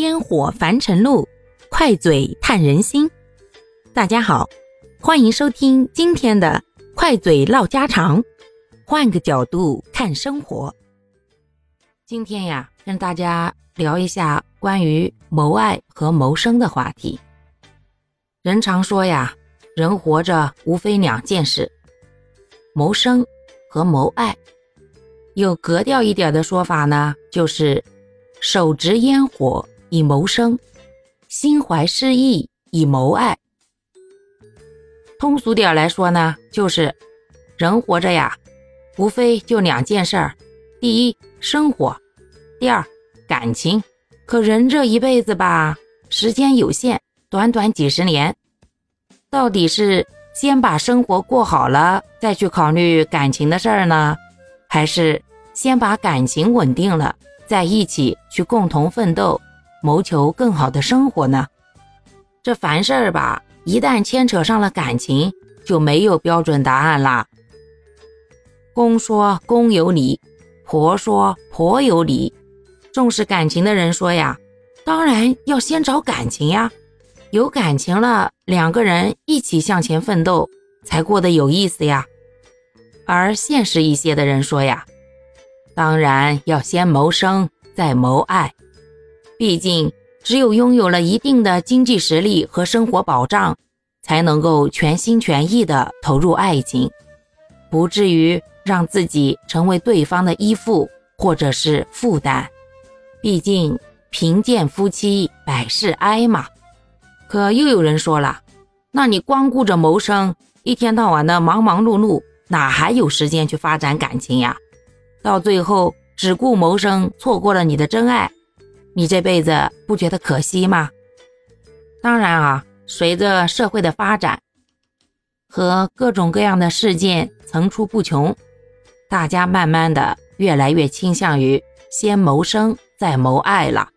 烟火凡尘路，快嘴探人心。大家好，欢迎收听今天的快嘴唠家常，换个角度看生活。今天呀，跟大家聊一下关于谋爱和谋生的话题。人常说呀，人活着无非两件事：谋生和谋爱。有格调一点的说法呢，就是手执烟火以谋生，心怀诗意以谋爱。通俗点来说呢，就是人活着呀，无非就两件事儿：第一，生活；第二，感情。可人这一辈子吧，时间有限，短短几十年，到底是先把生活过好了，再去考虑感情的事儿呢？还是先把感情稳定了，再一起去共同奋斗，谋求更好的生活呢？这凡事儿吧，一旦牵扯上了感情，就没有标准答案啦。公说公有理，婆说婆有理。重视感情的人说呀，当然要先找感情呀，有感情了，两个人一起向前奋斗，才过得有意思呀。而现实一些的人说呀，当然要先谋生，再谋爱。毕竟，只有拥有了一定的经济实力和生活保障，才能够全心全意的投入爱情，不至于让自己成为对方的依附或者是负担。毕竟，贫贱夫妻百事哀嘛。可又有人说了，那你光顾着谋生，一天到晚的忙忙碌碌。哪还有时间去发展感情呀？到最后只顾谋生，错过了你的真爱，你这辈子不觉得可惜吗？当然啊，随着社会的发展和各种各样的事件层出不穷，大家慢慢的越来越倾向于先谋生再谋爱了。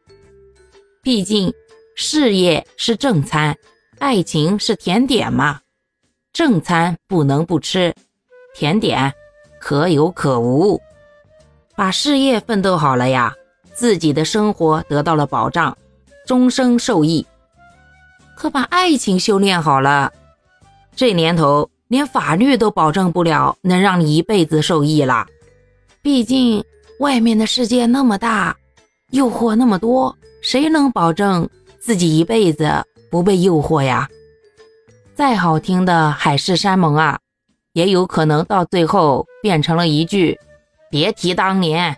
毕竟事业是正餐，爱情是甜点嘛，正餐不能不吃。甜点可有可无，把事业奋斗好了呀，自己的生活得到了保障，终生受益。可把爱情修炼好了，这年头连法律都保证不了能让你一辈子受益了。毕竟外面的世界那么大，诱惑那么多，谁能保证自己一辈子不被诱惑呀？再好听的海誓山盟啊！也有可能到最后变成了一句“别提当年”。